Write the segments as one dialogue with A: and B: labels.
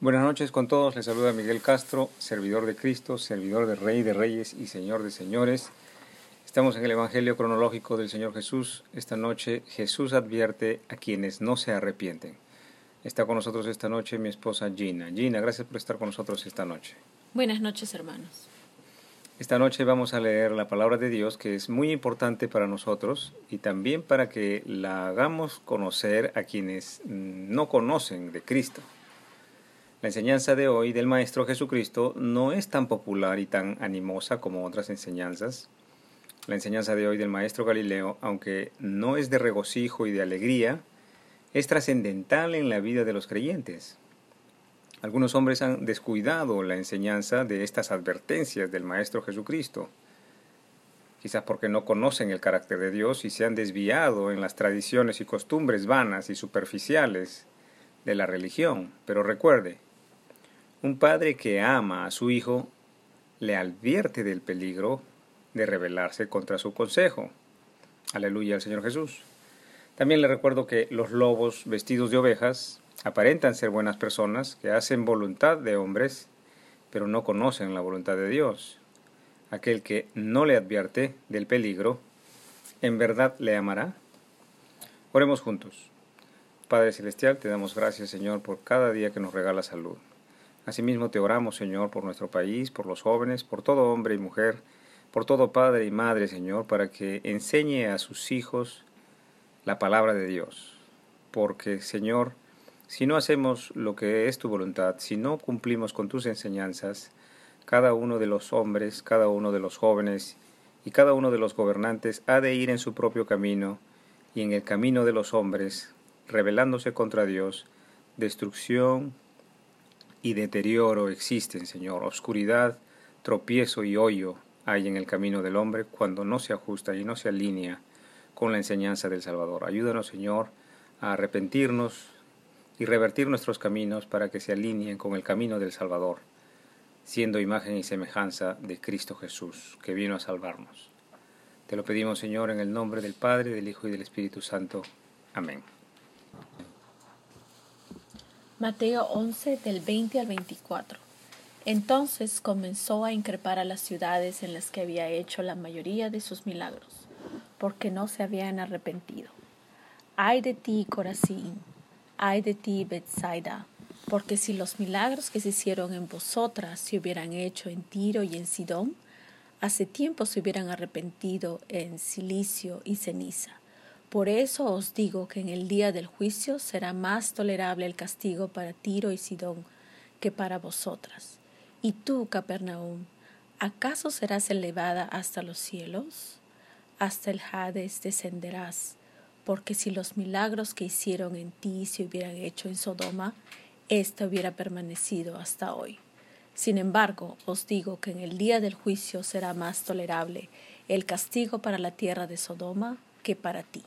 A: Buenas noches con todos, les saluda Miguel Castro, servidor de Cristo, servidor de Rey de Reyes y Señor de Señores. Estamos en el Evangelio cronológico del Señor Jesús. Esta noche Jesús advierte a quienes no se arrepienten. Está con nosotros esta noche mi esposa Gina. Gina, gracias por estar con nosotros esta noche.
B: Buenas noches, hermanos.
A: Esta noche vamos a leer la palabra de Dios que es muy importante para nosotros y también para que la hagamos conocer a quienes no conocen de Cristo. La enseñanza de hoy del Maestro Jesucristo no es tan popular y tan animosa como otras enseñanzas. La enseñanza de hoy del Maestro Galileo, aunque no es de regocijo y de alegría, es trascendental en la vida de los creyentes. Algunos hombres han descuidado la enseñanza de estas advertencias del Maestro Jesucristo, quizás porque no conocen el carácter de Dios y se han desviado en las tradiciones y costumbres vanas y superficiales de la religión. Pero recuerde, un padre que ama a su hijo le advierte del peligro de rebelarse contra su consejo. Aleluya al Señor Jesús. También le recuerdo que los lobos vestidos de ovejas aparentan ser buenas personas que hacen voluntad de hombres, pero no conocen la voluntad de Dios. Aquel que no le advierte del peligro, ¿en verdad le amará? Oremos juntos. Padre Celestial, te damos gracias, Señor, por cada día que nos regala salud. Asimismo te oramos, Señor, por nuestro país, por los jóvenes, por todo hombre y mujer, por todo padre y madre, Señor, para que enseñe a sus hijos la palabra de Dios. Porque, Señor, si no hacemos lo que es tu voluntad, si no cumplimos con tus enseñanzas, cada uno de los hombres, cada uno de los jóvenes y cada uno de los gobernantes ha de ir en su propio camino y en el camino de los hombres, rebelándose contra Dios, destrucción, y deterioro existen, Señor. Oscuridad, tropiezo y hoyo hay en el camino del hombre cuando no se ajusta y no se alinea con la enseñanza del Salvador. Ayúdanos, Señor, a arrepentirnos y revertir nuestros caminos para que se alineen con el camino del Salvador, siendo imagen y semejanza de Cristo Jesús, que vino a salvarnos. Te lo pedimos, Señor, en el nombre del Padre, del Hijo y del Espíritu Santo. Amén.
B: Mateo 11 del 20 al 24. Entonces comenzó a increpar a las ciudades en las que había hecho la mayoría de sus milagros, porque no se habían arrepentido. Ay de ti, Corazín, ay de ti, Bethsaida, porque si los milagros que se hicieron en vosotras se hubieran hecho en Tiro y en Sidón, hace tiempo se hubieran arrepentido en silicio y ceniza. Por eso os digo que en el día del juicio será más tolerable el castigo para Tiro y Sidón que para vosotras. Y tú, Capernaum, ¿acaso serás elevada hasta los cielos? Hasta el Hades descenderás, porque si los milagros que hicieron en ti se hubieran hecho en Sodoma, éste hubiera permanecido hasta hoy. Sin embargo, os digo que en el día del juicio será más tolerable el castigo para la tierra de Sodoma que para ti.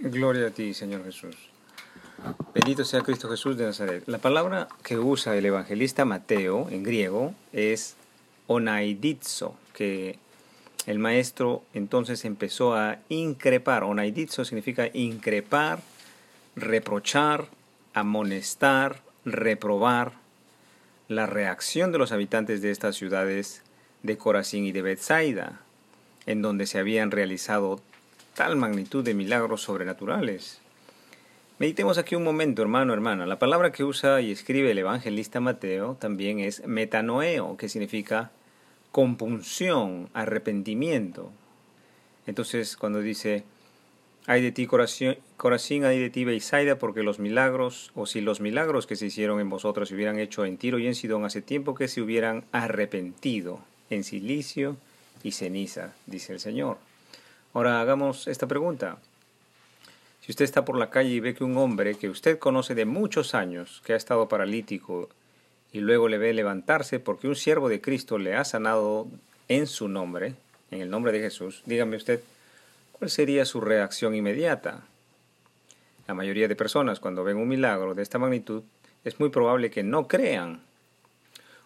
A: Gloria a ti, Señor Jesús. Bendito sea Cristo Jesús de Nazaret. La palabra que usa el evangelista Mateo en griego es onaidizo, que el maestro entonces empezó a increpar. Onaidizo significa increpar, reprochar, amonestar, reprobar. La reacción de los habitantes de estas ciudades de Corazín y de Bethsaida, en donde se habían realizado tal magnitud de milagros sobrenaturales. Meditemos aquí un momento, hermano, hermana. La palabra que usa y escribe el evangelista Mateo también es metanoeo, que significa compunción, arrepentimiento. Entonces, cuando dice, hay de ti Corazín, hay de ti Beisaida, porque los milagros, o si los milagros que se hicieron en vosotros se hubieran hecho en Tiro y en Sidón hace tiempo que se hubieran arrepentido en silicio y ceniza, dice el Señor. Ahora hagamos esta pregunta. Si usted está por la calle y ve que un hombre que usted conoce de muchos años, que ha estado paralítico, y luego le ve levantarse porque un siervo de Cristo le ha sanado en su nombre, en el nombre de Jesús, dígame usted, ¿cuál sería su reacción inmediata? La mayoría de personas cuando ven un milagro de esta magnitud es muy probable que no crean,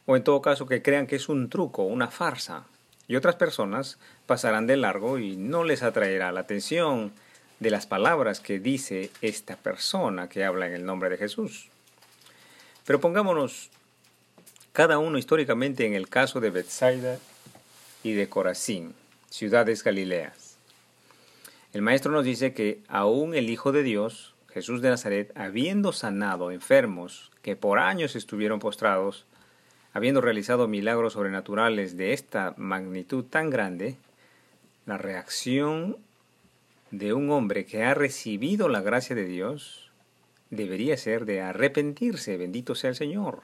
A: o en todo caso que crean que es un truco, una farsa, y otras personas pasarán de largo y no les atraerá la atención de las palabras que dice esta persona que habla en el nombre de Jesús. Pero pongámonos cada uno históricamente en el caso de Bethsaida y de Corazín, ciudades galileas. El maestro nos dice que aún el Hijo de Dios, Jesús de Nazaret, habiendo sanado enfermos que por años estuvieron postrados, habiendo realizado milagros sobrenaturales de esta magnitud tan grande, la reacción de un hombre que ha recibido la gracia de Dios debería ser de arrepentirse, bendito sea el Señor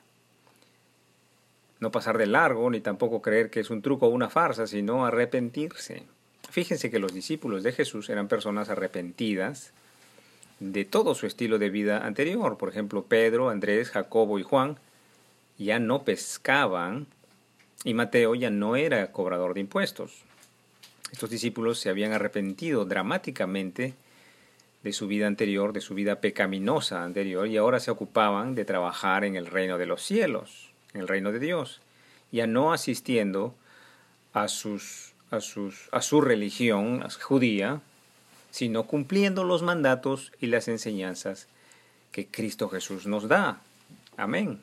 A: no pasar de largo ni tampoco creer que es un truco o una farsa, sino arrepentirse. Fíjense que los discípulos de Jesús eran personas arrepentidas de todo su estilo de vida anterior. Por ejemplo, Pedro, Andrés, Jacobo y Juan ya no pescaban y Mateo ya no era cobrador de impuestos. Estos discípulos se habían arrepentido dramáticamente de su vida anterior, de su vida pecaminosa anterior, y ahora se ocupaban de trabajar en el reino de los cielos en el reino de Dios, ya no asistiendo a, sus, a, sus, a su religión judía, sino cumpliendo los mandatos y las enseñanzas que Cristo Jesús nos da. Amén.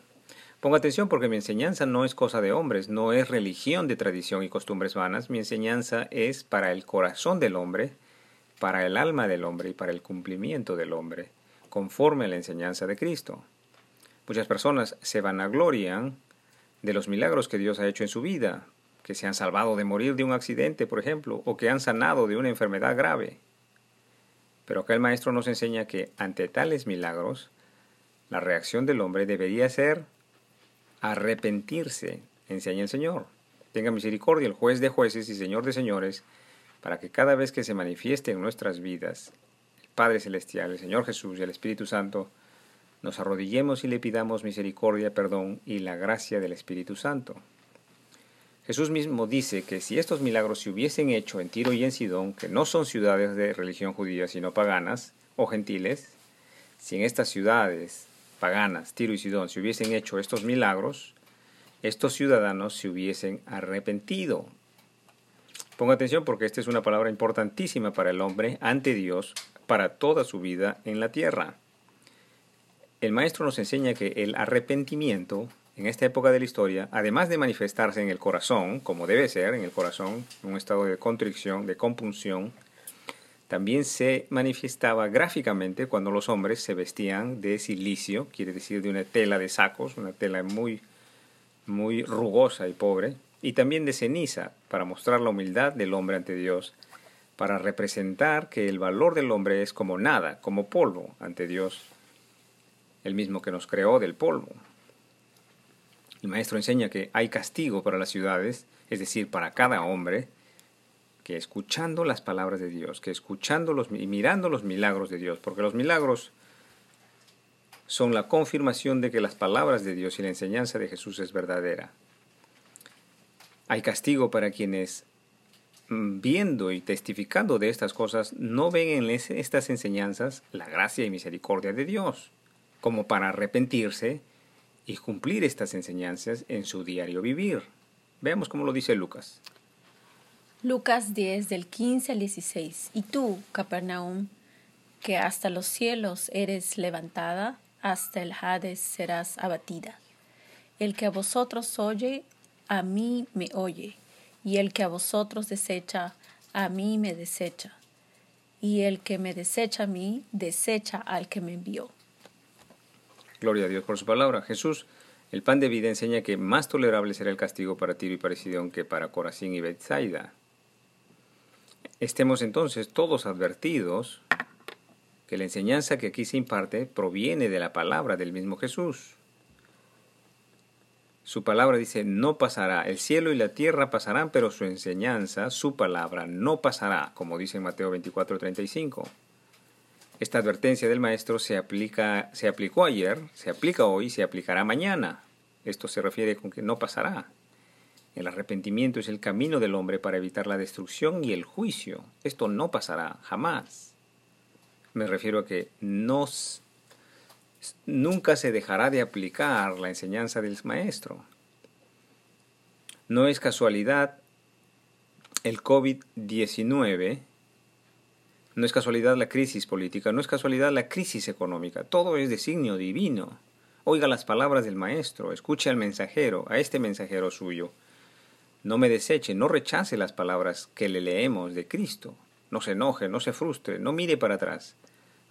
A: Ponga atención porque mi enseñanza no es cosa de hombres, no es religión de tradición y costumbres vanas, mi enseñanza es para el corazón del hombre, para el alma del hombre y para el cumplimiento del hombre, conforme a la enseñanza de Cristo. Muchas personas se vanaglorian de los milagros que Dios ha hecho en su vida, que se han salvado de morir de un accidente, por ejemplo, o que han sanado de una enfermedad grave. Pero acá el maestro nos enseña que ante tales milagros, la reacción del hombre debería ser arrepentirse, enseña el Señor. Tenga misericordia el juez de jueces y Señor de señores, para que cada vez que se manifieste en nuestras vidas el Padre Celestial, el Señor Jesús y el Espíritu Santo, nos arrodillemos y le pidamos misericordia, perdón y la gracia del Espíritu Santo. Jesús mismo dice que si estos milagros se hubiesen hecho en Tiro y en Sidón, que no son ciudades de religión judía sino paganas o gentiles, si en estas ciudades paganas, Tiro y Sidón, se hubiesen hecho estos milagros, estos ciudadanos se hubiesen arrepentido. Ponga atención porque esta es una palabra importantísima para el hombre ante Dios para toda su vida en la tierra. El maestro nos enseña que el arrepentimiento en esta época de la historia, además de manifestarse en el corazón, como debe ser en el corazón, en un estado de contrición, de compunción, también se manifestaba gráficamente cuando los hombres se vestían de silicio, quiere decir de una tela de sacos, una tela muy, muy rugosa y pobre, y también de ceniza, para mostrar la humildad del hombre ante Dios, para representar que el valor del hombre es como nada, como polvo ante Dios el mismo que nos creó del polvo. El maestro enseña que hay castigo para las ciudades, es decir, para cada hombre, que escuchando las palabras de Dios, que escuchando los, y mirando los milagros de Dios, porque los milagros son la confirmación de que las palabras de Dios y la enseñanza de Jesús es verdadera. Hay castigo para quienes, mm, viendo y testificando de estas cosas, no ven en estas enseñanzas la gracia y misericordia de Dios como para arrepentirse y cumplir estas enseñanzas en su diario vivir. Veamos cómo lo dice Lucas.
B: Lucas 10 del 15 al 16. Y tú, Capernaum, que hasta los cielos eres levantada, hasta el Hades serás abatida. El que a vosotros oye, a mí me oye, y el que a vosotros desecha, a mí me desecha. Y el que me desecha a mí, desecha al que me envió.
A: Gloria a Dios por su palabra. Jesús, el pan de vida, enseña que más tolerable será el castigo para Tiro y para Sidón que para Corazín y Bethsaida. Estemos entonces todos advertidos que la enseñanza que aquí se imparte proviene de la palabra del mismo Jesús. Su palabra dice, no pasará, el cielo y la tierra pasarán, pero su enseñanza, su palabra, no pasará, como dice en Mateo 24:35. Esta advertencia del maestro se, aplica, se aplicó ayer, se aplica hoy, se aplicará mañana. Esto se refiere con que no pasará. El arrepentimiento es el camino del hombre para evitar la destrucción y el juicio. Esto no pasará jamás. Me refiero a que nunca se dejará de aplicar la enseñanza del maestro. No es casualidad el COVID-19 no es casualidad la crisis política, no es casualidad la crisis económica, todo es designio divino. Oiga las palabras del Maestro, escuche al mensajero, a este mensajero suyo. No me deseche, no rechace las palabras que le leemos de Cristo. No se enoje, no se frustre, no mire para atrás.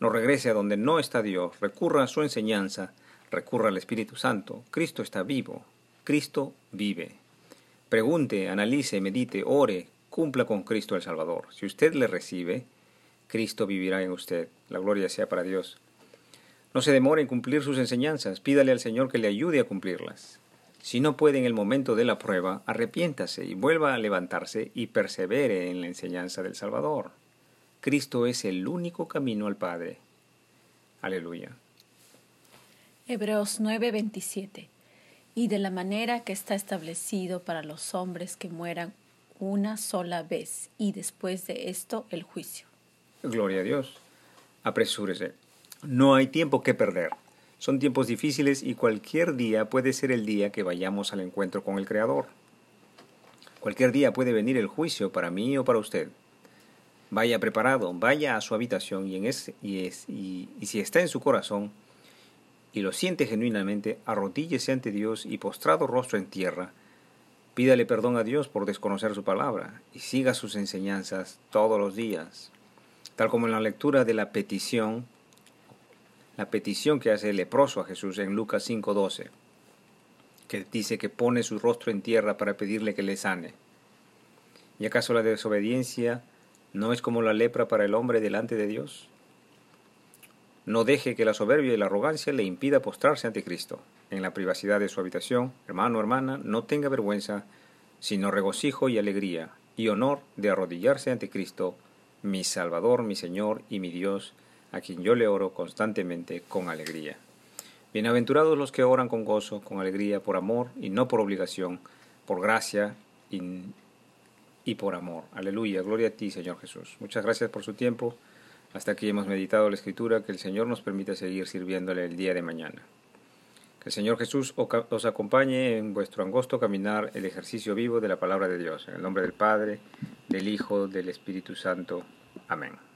A: No regrese a donde no está Dios, recurra a su enseñanza, recurra al Espíritu Santo. Cristo está vivo, Cristo vive. Pregunte, analice, medite, ore, cumpla con Cristo el Salvador. Si usted le recibe, Cristo vivirá en usted. La gloria sea para Dios. No se demore en cumplir sus enseñanzas, pídale al Señor que le ayude a cumplirlas. Si no puede en el momento de la prueba, arrepiéntase y vuelva a levantarse y persevere en la enseñanza del Salvador. Cristo es el único camino al Padre. Aleluya.
B: Hebreos 9:27 Y de la manera que está establecido para los hombres que mueran una sola vez y después de esto el juicio.
A: Gloria a Dios. Apresúrese. No hay tiempo que perder. Son tiempos difíciles y cualquier día puede ser el día que vayamos al encuentro con el Creador. Cualquier día puede venir el juicio para mí o para usted. Vaya preparado, vaya a su habitación y, en ese, y, si está en su corazón y lo siente genuinamente, arrodíllese ante Dios y postrado rostro en tierra, pídale perdón a Dios por desconocer su palabra y siga sus enseñanzas todos los días tal como en la lectura de la petición, la petición que hace el leproso a Jesús en Lucas 5:12, que dice que pone su rostro en tierra para pedirle que le sane. ¿Y acaso la desobediencia no es como la lepra para el hombre delante de Dios? No deje que la soberbia y la arrogancia le impida postrarse ante Cristo. En la privacidad de su habitación, hermano hermana, no tenga vergüenza, sino regocijo y alegría y honor de arrodillarse ante Cristo mi Salvador, mi Señor y mi Dios, a quien yo le oro constantemente con alegría. Bienaventurados los que oran con gozo, con alegría, por amor y no por obligación, por gracia y, por amor. Aleluya, gloria a ti, Señor Jesús. Muchas gracias por su tiempo. Hasta aquí hemos meditado la Escritura, que el Señor nos permita seguir sirviéndole el día de mañana. Que el Señor Jesús os acompañe en vuestro angosto caminar el ejercicio vivo de la palabra de Dios. En el nombre del Padre, del Hijo, del Espíritu Santo. Amén.